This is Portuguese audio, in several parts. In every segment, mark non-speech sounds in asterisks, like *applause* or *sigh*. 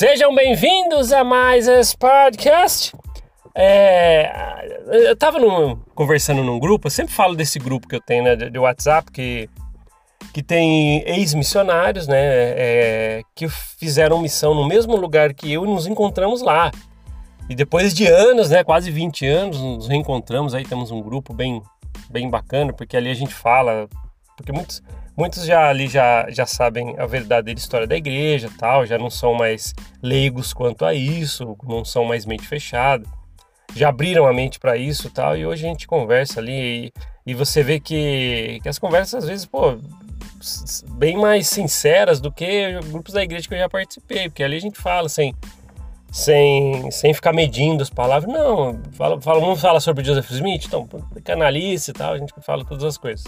Sejam bem-vindos a mais esse podcast. É, eu tava num, conversando num grupo, eu sempre falo desse grupo que eu tenho né, de, de WhatsApp, que, que tem ex-missionários, né, é, que fizeram missão no mesmo lugar que eu e nos encontramos lá. E depois de anos, né, quase 20 anos, nos reencontramos, aí temos um grupo bem, bem bacana, porque ali a gente fala, porque muitos, muitos já ali já, já sabem a verdadeira história da igreja tal, já não são mais leigos quanto a isso, não são mais mente fechada já abriram a mente para isso tal, e hoje a gente conversa ali e, e você vê que, que as conversas às vezes, pô, bem mais sinceras do que grupos da igreja que eu já participei, porque ali a gente fala sem, sem, sem ficar medindo as palavras. Não, fala, fala, vamos falar sobre Joseph Smith, então, canalice e tal, a gente fala todas as coisas.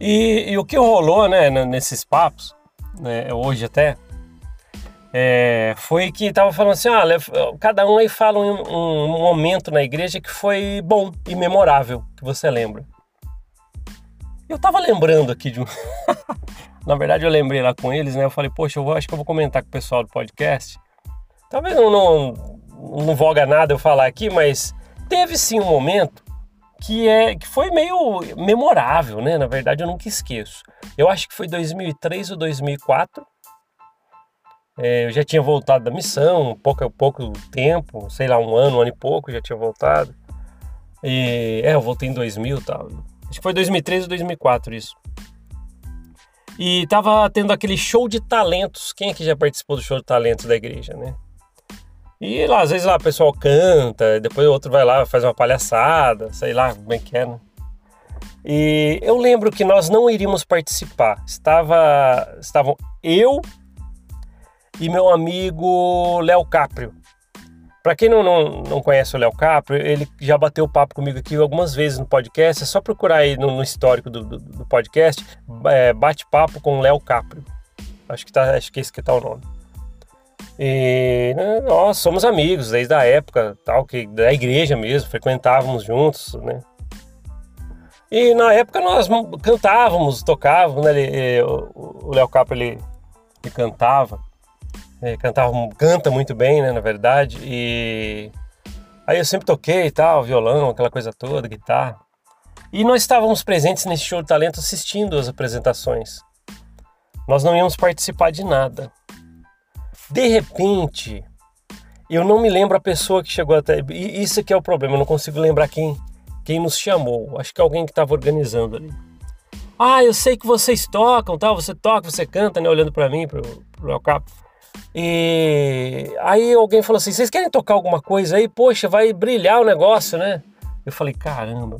E, e o que rolou, né, nesses papos, né, hoje até, é, foi que estava falando assim, cada um aí fala um, um, momento na igreja que foi bom e memorável, que você lembra. Eu estava lembrando aqui de um... *laughs* na verdade eu lembrei lá com eles, né, eu falei, poxa, eu vou, acho que eu vou comentar com o pessoal do podcast. Talvez não, não, não voga nada eu falar aqui, mas teve sim um momento que, é, que foi meio memorável, né, na verdade eu nunca esqueço. Eu acho que foi 2003 ou 2004, é, eu já tinha voltado da missão, pouco, pouco tempo, sei lá, um ano, um ano e pouco, já tinha voltado. E, é, eu voltei em 2000 tal. Acho que foi 2003 ou 2004 isso. E tava tendo aquele show de talentos. Quem aqui já participou do show de talentos da igreja, né? E lá, às vezes lá o pessoal canta, depois o outro vai lá faz uma palhaçada, sei lá como é que é, né? E eu lembro que nós não iríamos participar. Estava, estavam eu, e meu amigo Léo Caprio. Para quem não, não, não conhece o Léo Caprio, ele já bateu papo comigo aqui algumas vezes no podcast. É só procurar aí no, no histórico do, do, do podcast, é, bate-papo com Léo Caprio. Acho que, tá, acho que esse que tá o nome. E né, nós somos amigos desde a época tal que da igreja mesmo, frequentávamos juntos, né? E na época nós cantávamos, tocávamos, né? Ele, o Léo Caprio ele, ele cantava é, cantava, canta muito bem, né, na verdade, e aí eu sempre toquei tal, violão, aquela coisa toda, guitarra. E nós estávamos presentes nesse show de talento assistindo as apresentações. Nós não íamos participar de nada. De repente, eu não me lembro a pessoa que chegou até. Isso que é o problema, eu não consigo lembrar quem, quem nos chamou. Acho que é alguém que estava organizando ali. Ah, eu sei que vocês tocam, tal. Você toca, você canta, né? Olhando para mim, pro, pro meu capo. E aí alguém falou assim: vocês querem tocar alguma coisa aí? Poxa, vai brilhar o negócio, né? Eu falei: caramba,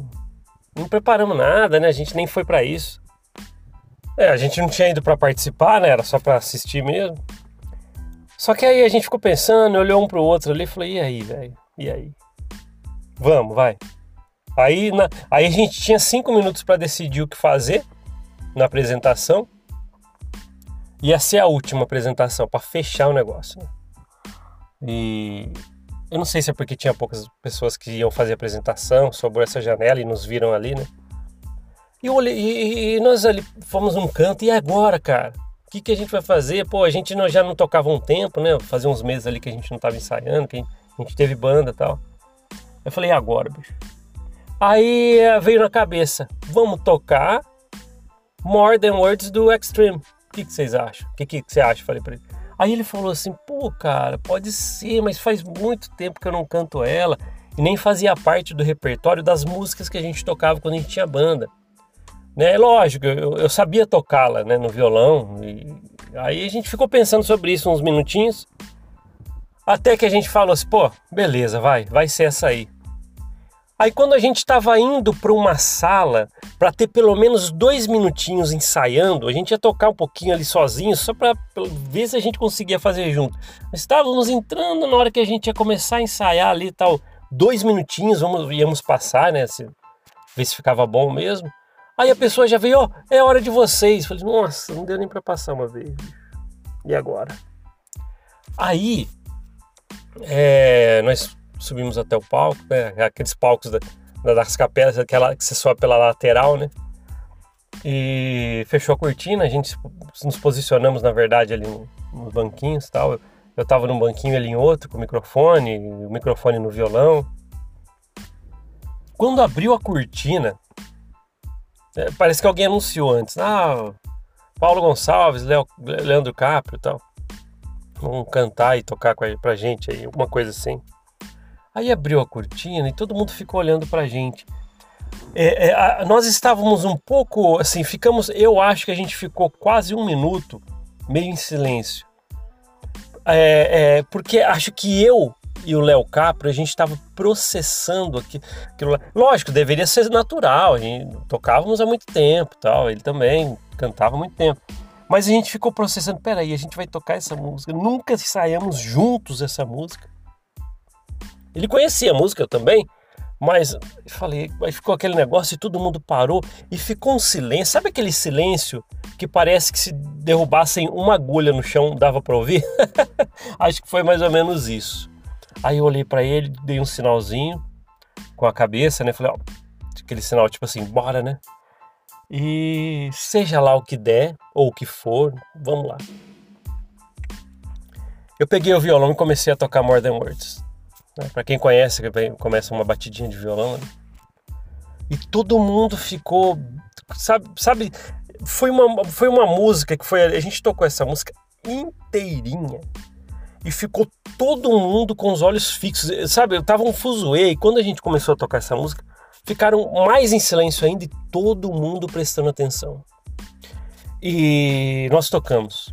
não preparamos nada, né? A gente nem foi para isso. É, a gente não tinha ido para participar, né? Era só para assistir mesmo. Só que aí a gente ficou pensando, olhou um pro outro ali e falou: e aí, velho? E aí? Vamos, vai. Aí, na, aí a gente tinha cinco minutos para decidir o que fazer na apresentação ia ser a última apresentação para fechar o negócio. Né? E eu não sei se é porque tinha poucas pessoas que iam fazer apresentação sobre essa janela e nos viram ali, né? E, olhei, e, e nós ali fomos num canto, e agora, cara? O que, que a gente vai fazer? Pô, a gente não, já não tocava um tempo, né? Fazia uns meses ali que a gente não tava ensaiando, que a gente teve banda e tal. Eu falei, e agora, bicho? Aí eh, veio na cabeça, vamos tocar More Than Words do Extreme que, que vocês acham? O que, que, você acha? Falei pra ele. Aí ele falou assim: pô, cara, pode ser, mas faz muito tempo que eu não canto ela e nem fazia parte do repertório das músicas que a gente tocava quando a gente tinha banda. Né? Lógico, eu, eu sabia tocá-la né, no violão. Aí a gente ficou pensando sobre isso uns minutinhos. Até que a gente falou assim: pô, beleza, vai, vai ser essa aí. Aí quando a gente estava indo para uma sala para ter pelo menos dois minutinhos ensaiando, a gente ia tocar um pouquinho ali sozinho, só para ver se a gente conseguia fazer junto. Estávamos entrando na hora que a gente ia começar a ensaiar ali tal, dois minutinhos, vamos, íamos passar, né? Se, ver se ficava bom mesmo. Aí a pessoa já veio, ó, oh, é hora de vocês. Falei, nossa, não deu nem para passar uma vez. E agora? Aí, é, nós subimos até o palco, né? Aqueles palcos da, das capelas, aquela que você sobe pela lateral, né? e fechou a cortina, a gente nos posicionamos, na verdade, ali nos banquinhos e tal. Eu, eu tava num banquinho ali em outro, com o microfone, o microfone no violão. Quando abriu a cortina, é, parece que alguém anunciou antes. Ah, Paulo Gonçalves, Leo, Leandro Caprio e tal. Vão cantar e tocar pra gente aí, alguma coisa assim. Aí abriu a cortina e todo mundo ficou olhando pra gente. É, é, a, nós estávamos um pouco assim, ficamos. Eu acho que a gente ficou quase um minuto meio em silêncio. É, é porque acho que eu e o Léo Capra, a gente estava processando aqui, aquilo. Lógico, deveria ser natural, a gente tocávamos há muito tempo tal, ele também cantava há muito tempo. Mas a gente ficou processando, peraí, a gente vai tocar essa música, nunca saímos juntos essa música. Ele conhecia a música, eu também, mas falei, aí ficou aquele negócio e todo mundo parou e ficou um silêncio. Sabe aquele silêncio que parece que se derrubassem uma agulha no chão dava para ouvir? *laughs* Acho que foi mais ou menos isso. Aí eu olhei para ele, dei um sinalzinho com a cabeça, né? Falei, ó, aquele sinal tipo assim, bora, né? E seja lá o que der ou o que for, vamos lá. Eu peguei o violão e comecei a tocar More Than Words. Né? Para quem conhece, começa uma batidinha de violão. Né? E todo mundo ficou, sabe, sabe, foi uma, foi uma música que foi a gente tocou essa música inteirinha e ficou todo mundo com os olhos fixos. Sabe, eu tava um fuzuê e quando a gente começou a tocar essa música, ficaram mais em silêncio ainda e todo mundo prestando atenção. E nós tocamos.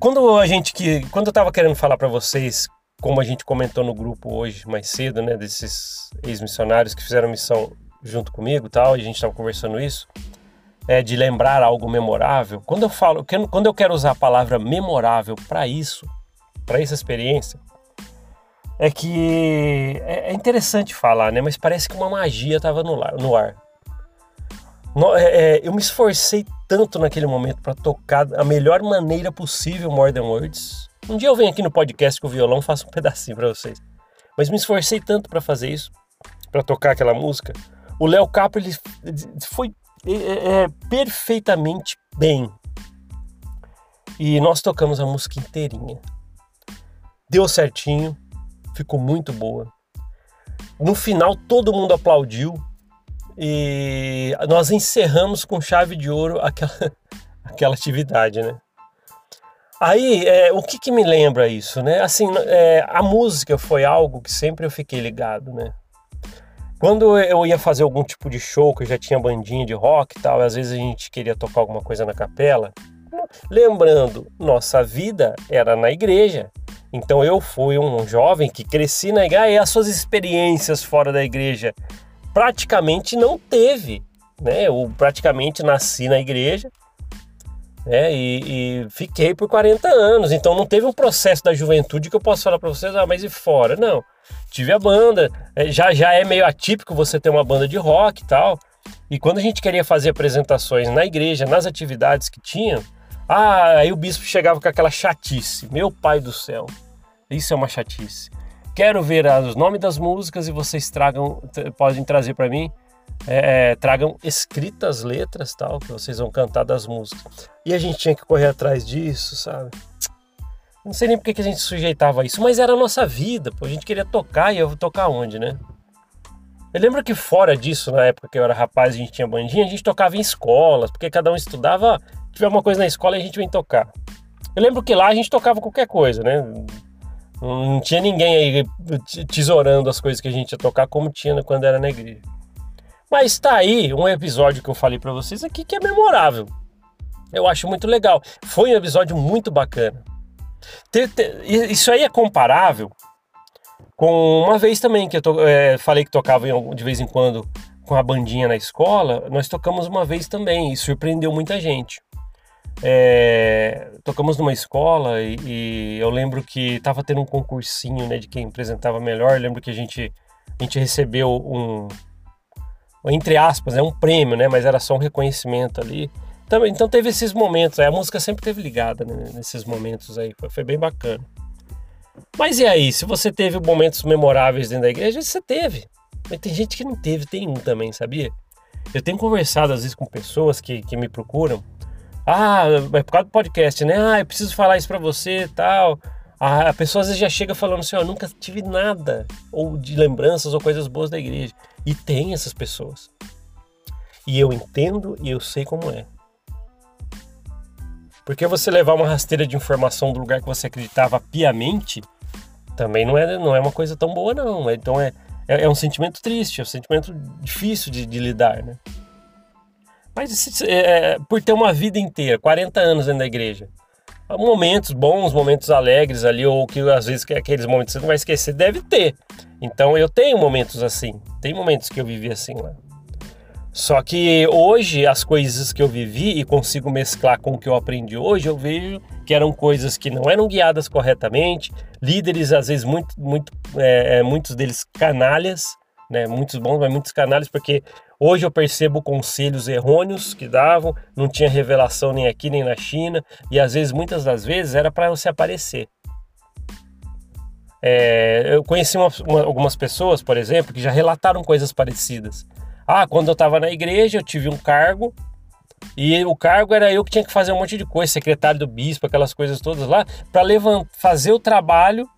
Quando a gente que quando eu tava querendo falar para vocês, como a gente comentou no grupo hoje mais cedo, né, desses ex-missionários que fizeram missão junto comigo, tal, e a gente tava conversando isso, é, de lembrar algo memorável, quando eu falo, quando eu quero usar a palavra memorável para isso, para essa experiência, é que é, é interessante falar, né? Mas parece que uma magia estava no, no, ar. No, é, é, eu me esforcei tanto naquele momento para tocar a melhor maneira possível More Than Words. Um dia eu venho aqui no podcast com o violão, faço um *laughs* pedacinho para vocês. Mas me esforcei tanto para fazer isso, para tocar aquela música. O Léo Capo ele foi é, é, perfeitamente bem. E nós tocamos a música inteirinha. Deu certinho, ficou muito boa. No final todo mundo aplaudiu e nós encerramos com chave de ouro aquela, *laughs* aquela atividade, né? Aí, é, o que, que me lembra isso, né? Assim, é, a música foi algo que sempre eu fiquei ligado, né? Quando eu ia fazer algum tipo de show, que eu já tinha bandinha de rock e tal, às vezes a gente queria tocar alguma coisa na capela. Lembrando, nossa vida era na igreja. Então eu fui um jovem que cresci na igreja e as suas experiências fora da igreja praticamente não teve. Né? Eu praticamente nasci na igreja né? e, e fiquei por 40 anos. Então não teve um processo da juventude que eu posso falar para vocês, ah, mas e fora? Não tive a banda. É, já, já é meio atípico você ter uma banda de rock e tal. E quando a gente queria fazer apresentações na igreja, nas atividades que tinha, ah, aí o bispo chegava com aquela chatice. Meu pai do céu, isso é uma chatice. Quero ver os nomes das músicas e vocês tragam, podem trazer para mim, é, é, tragam escritas letras tal que vocês vão cantar das músicas. E a gente tinha que correr atrás disso, sabe? Não sei nem porque que a gente sujeitava isso, mas era a nossa vida, pô. A gente queria tocar e eu vou tocar onde, né? Eu lembro que fora disso, na época que eu era rapaz a gente tinha bandinha, a gente tocava em escolas, porque cada um estudava, tiver uma coisa na escola e a gente vem tocar. Eu lembro que lá a gente tocava qualquer coisa, né? Não tinha ninguém aí tesourando as coisas que a gente ia tocar como tinha quando era na igreja. Mas tá aí um episódio que eu falei para vocês aqui que é memorável. Eu acho muito legal. Foi um episódio muito bacana. Isso aí é comparável com uma vez também que eu to, é, falei que tocava de vez em quando com a bandinha na escola, nós tocamos uma vez também e surpreendeu muita gente. É, tocamos numa escola e, e eu lembro que estava tendo um concursinho né, de quem apresentava melhor. Eu lembro que a gente, a gente recebeu um, entre aspas, é um prêmio, né, mas era só um reconhecimento ali. Então, então teve esses momentos, a música sempre teve ligada né, nesses momentos aí, foi, foi, bem bacana. Mas e aí, se você teve momentos memoráveis dentro da igreja, você teve. Mas tem gente que não teve, tem um também, sabia? Eu tenho conversado às vezes com pessoas que, que me procuram. Ah, é por causa do podcast, né? Ah, eu preciso falar isso para você e tal. A pessoa às vezes já chega falando assim, ó, nunca tive nada, ou de lembranças ou coisas boas da igreja. E tem essas pessoas. E eu entendo e eu sei como é. Porque você levar uma rasteira de informação do lugar que você acreditava piamente, também não é, não é uma coisa tão boa, não. Então é, é, é um sentimento triste, é um sentimento difícil de, de lidar, né? Mas é, é, por ter uma vida inteira, 40 anos dentro da igreja, momentos bons, momentos alegres ali, ou que às vezes aqueles momentos você não vai esquecer, deve ter. Então eu tenho momentos assim, tem momentos que eu vivi assim lá. Só que hoje as coisas que eu vivi e consigo mesclar com o que eu aprendi hoje, eu vejo que eram coisas que não eram guiadas corretamente, líderes às vezes muito, muito, é, é muitos deles canalhas, né? Muitos bons, mas muitos canalhas, porque hoje eu percebo conselhos errôneos que davam, não tinha revelação nem aqui nem na China, e às vezes, muitas das vezes, era para você aparecer. É, eu conheci uma, uma, algumas pessoas, por exemplo, que já relataram coisas parecidas. Ah, quando eu estava na igreja, eu tive um cargo, e o cargo era eu que tinha que fazer um monte de coisa, secretário do bispo, aquelas coisas todas lá, para fazer o trabalho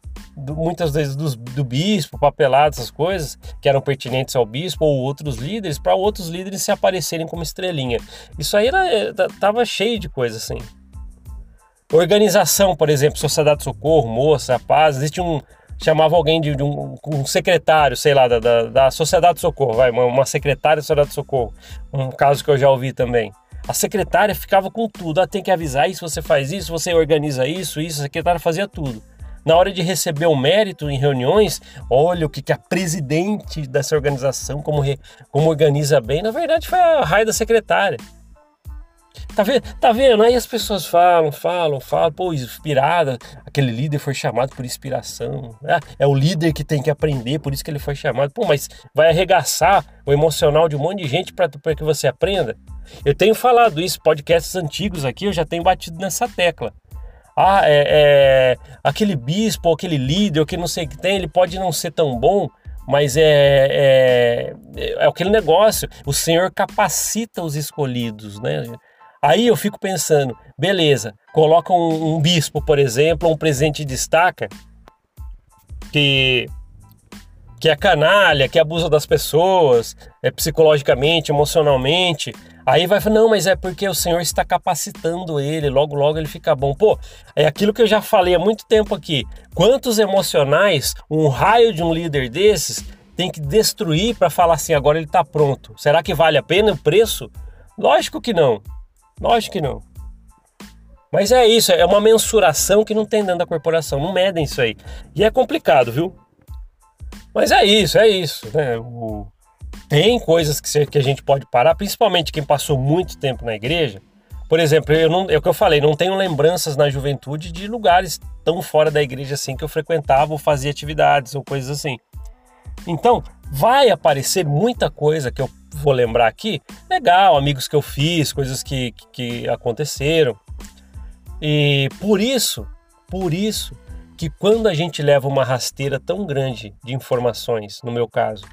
do, muitas vezes do, do bispo, papelado, essas coisas que eram pertinentes ao bispo ou outros líderes, para outros líderes se aparecerem como estrelinha. Isso aí era, eh, tava cheio de coisa assim. Organização, por exemplo, Sociedade de Socorro, Moça, Paz, existe um. Chamava alguém de, de um, um, secretário, sei lá, da, da, da Sociedade de Socorro, vai, uma, uma secretária da Sociedade de Socorro. Um caso que eu já ouvi também. A secretária ficava com tudo. Ah, tem que avisar isso, você faz isso, você organiza isso, isso. A secretária fazia tudo. Na hora de receber o mérito em reuniões, olha o que, que a presidente dessa organização, como, re, como organiza bem, na verdade foi a raia da secretária. Tá vendo? tá vendo? Aí as pessoas falam, falam, falam, pô, inspirada, aquele líder foi chamado por inspiração. É, é o líder que tem que aprender, por isso que ele foi chamado. Pô, mas vai arregaçar o emocional de um monte de gente para que você aprenda? Eu tenho falado isso, podcasts antigos aqui, eu já tenho batido nessa tecla ah, é, é, aquele bispo, aquele líder, que não sei o que tem, ele pode não ser tão bom, mas é, é, é aquele negócio, o Senhor capacita os escolhidos, né? Aí eu fico pensando, beleza, coloca um, um bispo, por exemplo, um presidente de destaca, que que é canalha, que abusa das pessoas, é psicologicamente, emocionalmente. Aí vai falar, não, mas é porque o Senhor está capacitando ele, logo, logo ele fica bom. Pô, é aquilo que eu já falei há muito tempo aqui. Quantos emocionais um raio de um líder desses tem que destruir para falar assim, agora ele está pronto? Será que vale a pena o preço? Lógico que não. Lógico que não. Mas é isso, é uma mensuração que não tem dentro da corporação, não medem isso aí. E é complicado, viu? Mas é isso, é isso. Né? O... Tem coisas que, que a gente pode parar, principalmente quem passou muito tempo na igreja. Por exemplo, eu não, é o que eu falei, não tenho lembranças na juventude de lugares tão fora da igreja assim que eu frequentava ou fazia atividades ou coisas assim. Então, vai aparecer muita coisa que eu vou lembrar aqui, legal, amigos que eu fiz, coisas que, que aconteceram. E por isso, por isso, que quando a gente leva uma rasteira tão grande de informações, no meu caso,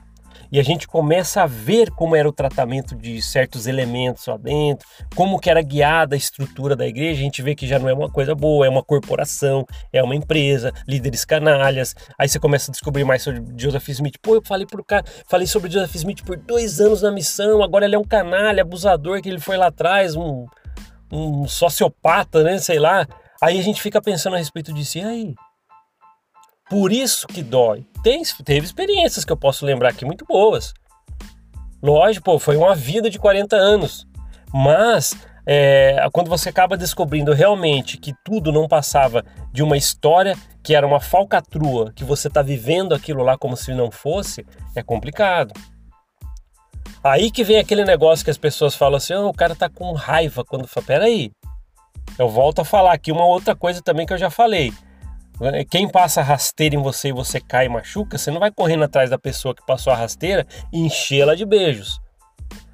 e a gente começa a ver como era o tratamento de certos elementos lá dentro, como que era guiada a estrutura da igreja, a gente vê que já não é uma coisa boa, é uma corporação, é uma empresa, líderes canalhas. Aí você começa a descobrir mais sobre Joseph Smith. Pô, eu falei pro cara, falei sobre Joseph Smith por dois anos na missão, agora ele é um canalha, abusador, que ele foi lá atrás, um, um sociopata, né? Sei lá. Aí a gente fica pensando a respeito disso, e aí? Por isso que dói. Tem, teve experiências que eu posso lembrar aqui muito boas. Lógico, pô, foi uma vida de 40 anos. Mas é, quando você acaba descobrindo realmente que tudo não passava de uma história que era uma falcatrua, que você está vivendo aquilo lá como se não fosse, é complicado. Aí que vem aquele negócio que as pessoas falam assim: oh, o cara tá com raiva quando fala, peraí. Eu volto a falar aqui uma outra coisa também que eu já falei. Né? Quem passa rasteira em você e você cai e machuca, você não vai correndo atrás da pessoa que passou a rasteira e enchê-la de beijos.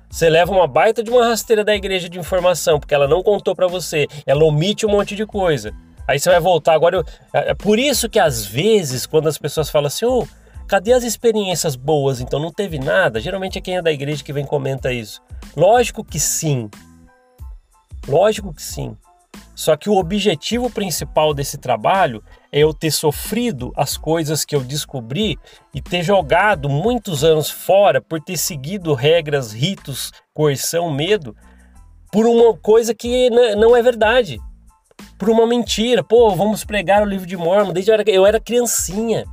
Você leva uma baita de uma rasteira da igreja de informação, porque ela não contou para você, ela omite um monte de coisa. Aí você vai voltar agora. Eu, é, é por isso que às vezes, quando as pessoas falam assim, oh, Cadê as experiências boas? Então não teve nada? Geralmente é quem é da igreja que vem comenta isso. Lógico que sim. Lógico que sim. Só que o objetivo principal desse trabalho é eu ter sofrido as coisas que eu descobri e ter jogado muitos anos fora por ter seguido regras, ritos, coerção, medo, por uma coisa que não é verdade. Por uma mentira. Pô, vamos pregar o livro de Mormon. Desde era, eu era criancinha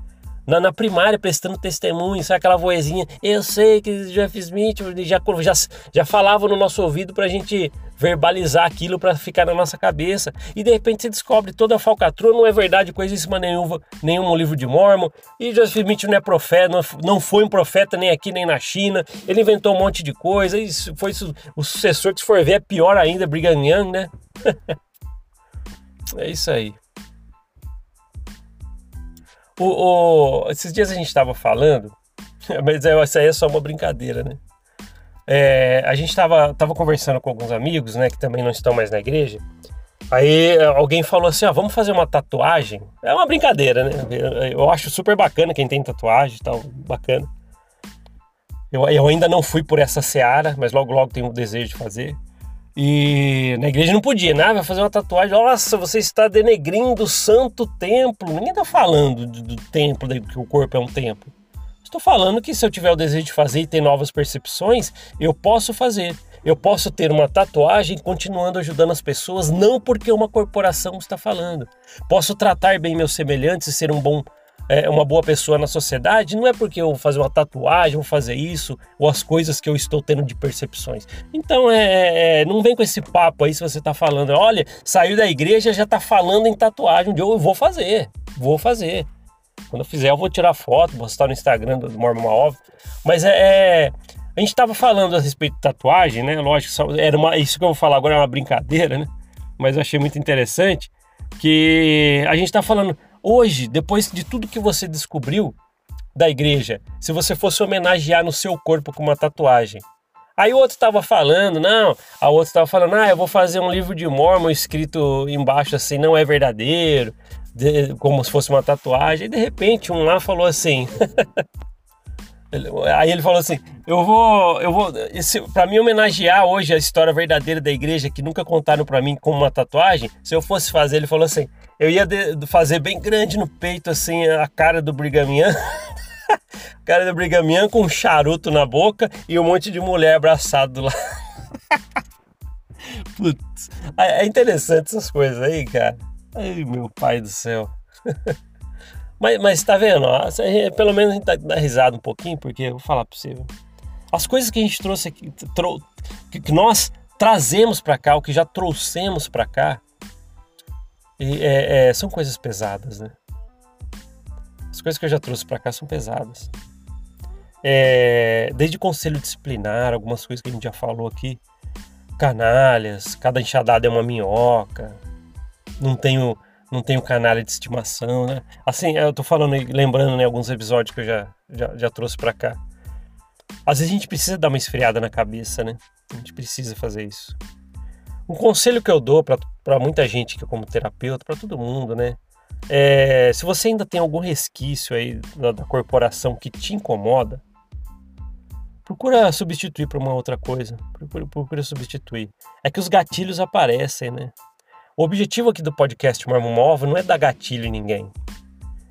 na, na, primária prestando testemunho, sabe aquela vozinha? Eu sei que Jeff Smith já, já, já falava no nosso ouvido para a gente verbalizar aquilo para ficar na nossa cabeça. E de repente você descobre toda a falcatrua, não é verdade coisíssima nenhuma, nenhum livro de Mormon. E Joseph Smith não é profeta, não, foi um profeta nem aqui nem na China. Ele inventou um monte de coisa. E foi o sucessor que se for ver é pior ainda, Brigham Young, né? *laughs* é isso aí. O, o, esses dias a gente estava falando, *laughs* mas é, isso aí é só uma brincadeira, né? É, a gente estava tava conversando com alguns amigos, né, que também não estão mais na igreja. Aí é, alguém falou assim: ó, vamos fazer uma tatuagem. É uma brincadeira, né? Eu acho super bacana quem tem tatuagem e tal, bacana. Eu, eu ainda não fui por essa seara, mas logo logo tenho o desejo de fazer. E na igreja não podia, né? Vai fazer uma tatuagem. Nossa, você está denegrindo o santo templo. Ninguém está falando do, do templo, que o corpo é um templo. Estou falando que se eu tiver o desejo de fazer e ter novas percepções, eu posso fazer. Eu posso ter uma tatuagem continuando ajudando as pessoas, não porque uma corporação está falando. Posso tratar bem meus semelhantes e ser um bom é, uma boa pessoa na sociedade, não é porque eu vou fazer uma tatuagem, vou fazer isso, ou as coisas que eu estou tendo de percepções. Então, é, é, é não vem com esse papo aí se você está falando, olha, saiu da igreja, já está falando em tatuagem, eu vou fazer, vou fazer. Quando eu fizer, eu vou tirar foto, postar no Instagram do Mormon Maov. Mas é, é a gente estava falando a respeito de tatuagem, né? Lógico, era uma, isso que eu vou falar agora é uma brincadeira, né? Mas eu achei muito interessante que a gente está falando, Hoje, depois de tudo que você descobriu da igreja, se você fosse homenagear no seu corpo com uma tatuagem. Aí o outro estava falando, não, a outra estava falando, ah, eu vou fazer um livro de Mormon escrito embaixo assim, não é verdadeiro, de, como se fosse uma tatuagem. E de repente um lá falou assim, *laughs* Aí ele falou assim: "Eu vou, eu vou, para mim homenagear hoje a história verdadeira da igreja que nunca contaram para mim como uma tatuagem, se eu fosse fazer, ele falou assim: eu ia de, fazer bem grande no peito assim a cara do Brigamian, *laughs* cara do Brigamian com um charuto na boca e um monte de mulher abraçado lá. *laughs* Putz, é, é interessante essas coisas aí, cara. Ai, meu pai do céu. *laughs* Mas, mas tá vendo? Pelo menos a gente tá, dá risada um pouquinho, porque eu vou falar pra você. As coisas que a gente trouxe aqui, trou que nós trazemos para cá, o que já trouxemos para cá, é, é, são coisas pesadas, né? As coisas que eu já trouxe para cá são pesadas. É, desde conselho disciplinar, algumas coisas que a gente já falou aqui, canalhas, cada enxadada é uma minhoca, não tenho não tenho canalha de estimação, né? Assim, eu tô falando, lembrando, né, alguns episódios que eu já, já, já trouxe para cá. Às vezes a gente precisa dar uma esfriada na cabeça, né? A gente precisa fazer isso. Um conselho que eu dou para muita gente que é como terapeuta, para todo mundo, né? É, se você ainda tem algum resquício aí da, da corporação que te incomoda, procura substituir por uma outra coisa. Procura, procura substituir. É que os gatilhos aparecem, né? O objetivo aqui do podcast Mormon Móvel não é dar gatilho em ninguém.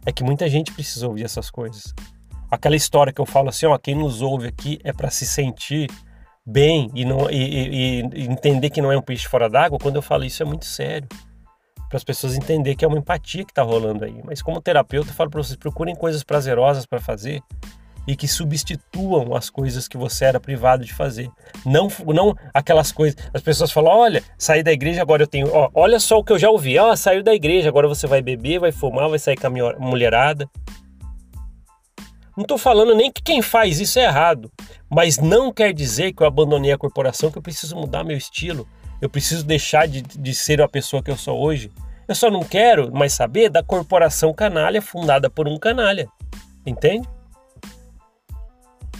É que muita gente precisa ouvir essas coisas. Aquela história que eu falo assim, ó, quem nos ouve aqui é para se sentir bem e, não, e, e, e, entender que não é um peixe fora d'água, quando eu falo isso é muito sério. Para as pessoas entenderem que é uma empatia que está rolando aí. Mas como terapeuta, eu falo para vocês: procurem coisas prazerosas para fazer e que substituam as coisas que você era privado de fazer. Não, não aquelas coisas. As pessoas falam: olha, saí da igreja, agora eu tenho. Ó, olha só o que eu já ouvi. Ó, saiu da igreja, agora você vai beber, vai fumar, vai sair com a mulherada. Não estou falando nem que quem faz isso é errado, mas não quer dizer que eu abandonei a corporação, que eu preciso mudar meu estilo, eu preciso deixar de, de ser a pessoa que eu sou hoje. Eu só não quero mais saber da corporação canalha fundada por um canalha, entende?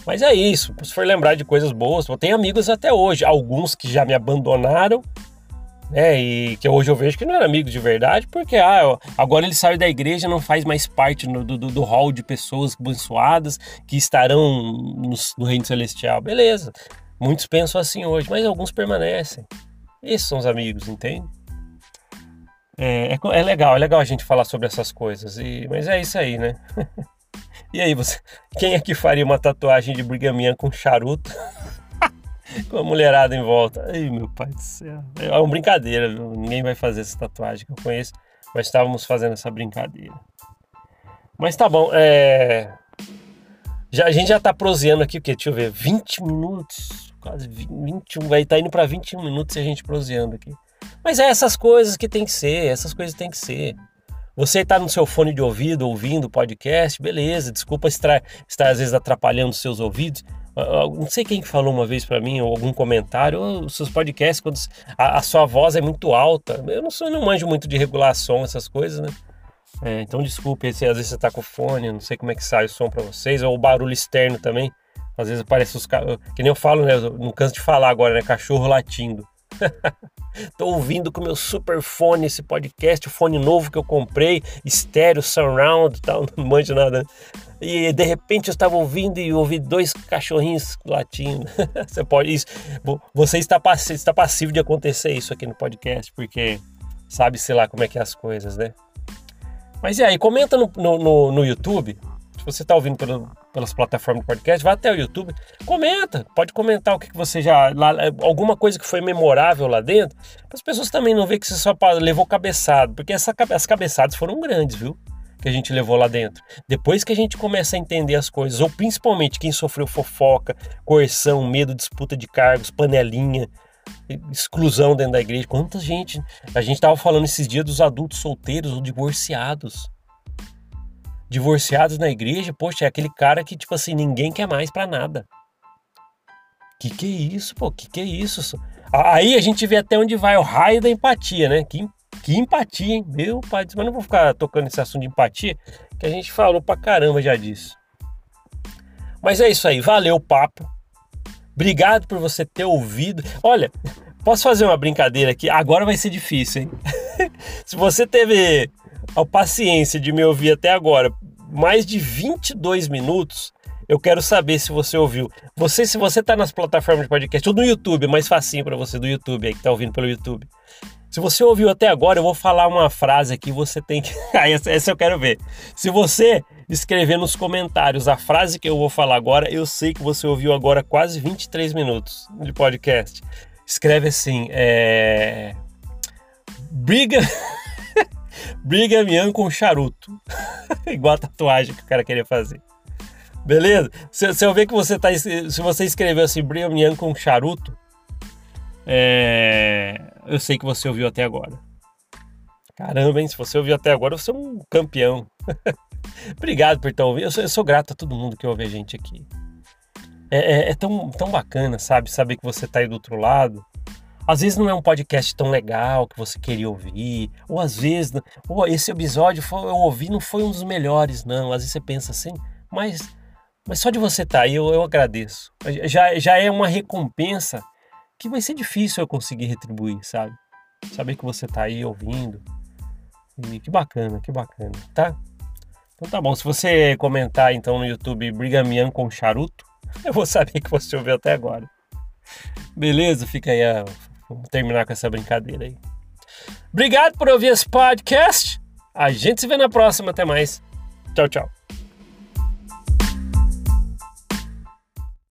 Mas é isso, se for lembrar de coisas boas, eu tenho amigos até hoje, alguns que já me abandonaram né? E que hoje eu vejo que não era amigo de verdade, porque ah, agora ele saiu da igreja não faz mais parte no, do, do, hall de pessoas abençoadas que estarão no, no reino celestial. Beleza. Muitos pensam assim hoje, mas alguns permanecem. Esses são os amigos, entende? É, é, é, legal, é legal a gente falar sobre essas coisas. E, mas é isso aí, né? *laughs* e aí, você, quem é que faria uma tatuagem de brigaminha com charuto? Com a mulherada em volta. Ai, meu pai do céu. É uma brincadeira, viu? Ninguém vai fazer essa tatuagem que eu conheço, mas estávamos fazendo essa brincadeira. Mas tá bom, é. Já, a gente já tá proseando aqui, o quê? Deixa eu ver, 20 minutos, quase 21, vai tá indo para 21 minutos a gente proseando aqui. Mas é essas coisas que tem que ser, essas coisas tem que ser. Você está no seu fone de ouvido ouvindo o podcast, beleza, desculpa estar, estar às vezes atrapalhando os seus ouvidos. Não sei quem falou uma vez para mim, ou algum comentário, os seus podcasts, quando a, a, sua voz é muito alta. Eu não, sou, não manjo muito de regulação, essas coisas, né? É, então desculpe às vezes você está com fone, não sei como é que sai o som para vocês, ou o barulho externo também. Às vezes parece os que nem eu falo, né? Eu não canso de falar agora, né? Cachorro latindo. *laughs* Tô ouvindo com meu super fone esse podcast, o fone novo que eu comprei, estéreo, surround, tal, *laughs* não manjo nada. E de repente eu estava ouvindo e ouvi dois cachorrinhos latindo. *laughs* você pode isso, você está está passivo de acontecer isso aqui no podcast, porque sabe sei lá como é que é as coisas, né? Mas e aí, comenta no, no, no YouTube se você está ouvindo pelo, pelas plataformas de podcast, vá até o YouTube, comenta, pode comentar o que, que você já. Lá, é, alguma coisa que foi memorável lá dentro, para as pessoas também não ver que você só levou cabeçado, porque essa, as cabeçadas foram grandes, viu? Que a gente levou lá dentro. Depois que a gente começa a entender as coisas, ou principalmente quem sofreu fofoca, coerção, medo, disputa de cargos, panelinha, exclusão dentro da igreja. Quanta gente. A gente estava falando esses dias dos adultos solteiros ou divorciados divorciados na igreja, poxa, é aquele cara que, tipo assim, ninguém quer mais para nada. Que que é isso, pô? Que que é isso? Aí a gente vê até onde vai o raio da empatia, né? Que, que empatia, hein? Meu pai, mas não vou ficar tocando esse assunto de empatia, que a gente falou pra caramba já disso. Mas é isso aí, valeu o papo. Obrigado por você ter ouvido. Olha, posso fazer uma brincadeira aqui? Agora vai ser difícil, hein? *laughs* Se você teve a paciência de me ouvir até agora, mais de 22 minutos, eu quero saber se você ouviu. Você, se você está nas plataformas de podcast ou no YouTube, é mais facinho para você do YouTube aí que está ouvindo pelo YouTube. Se você ouviu até agora, eu vou falar uma frase aqui, você tem que. *laughs* Essa, essa eu quero ver. Se você escrever nos comentários a frase que eu vou falar agora, eu sei que você ouviu agora quase 23 minutos de podcast. Escreve assim: é... Briga. *laughs* Brigham Young com charuto. *laughs* Igual a tatuagem que o cara queria fazer. Beleza? Se, se eu ver que você tá. Se você escreveu assim, Brigham Young com charuto, é, eu sei que você ouviu até agora. Caramba, hein? Se você ouviu até agora, você é um campeão. *laughs* Obrigado por estar ouvindo. Eu sou, eu sou, grato a todo mundo que ouve a gente aqui. É, é, é tão, tão bacana, sabe? Saber que você tá aí do outro lado. Às vezes não é um podcast tão legal que você queria ouvir, ou às vezes, ou esse episódio foi, eu ouvi não foi um dos melhores, não. Às vezes você pensa assim, mas, mas só de você estar tá aí eu, eu agradeço. Já, já é uma recompensa que vai ser difícil eu conseguir retribuir, sabe? Saber que você está aí ouvindo. E que bacana, que bacana, tá? Então tá bom, se você comentar então no YouTube Brigamian com charuto, *laughs* eu vou saber que você ouviu até agora. Beleza? Fica aí a Vamos terminar com essa brincadeira aí. Obrigado por ouvir esse podcast. A gente se vê na próxima. Até mais. Tchau, tchau.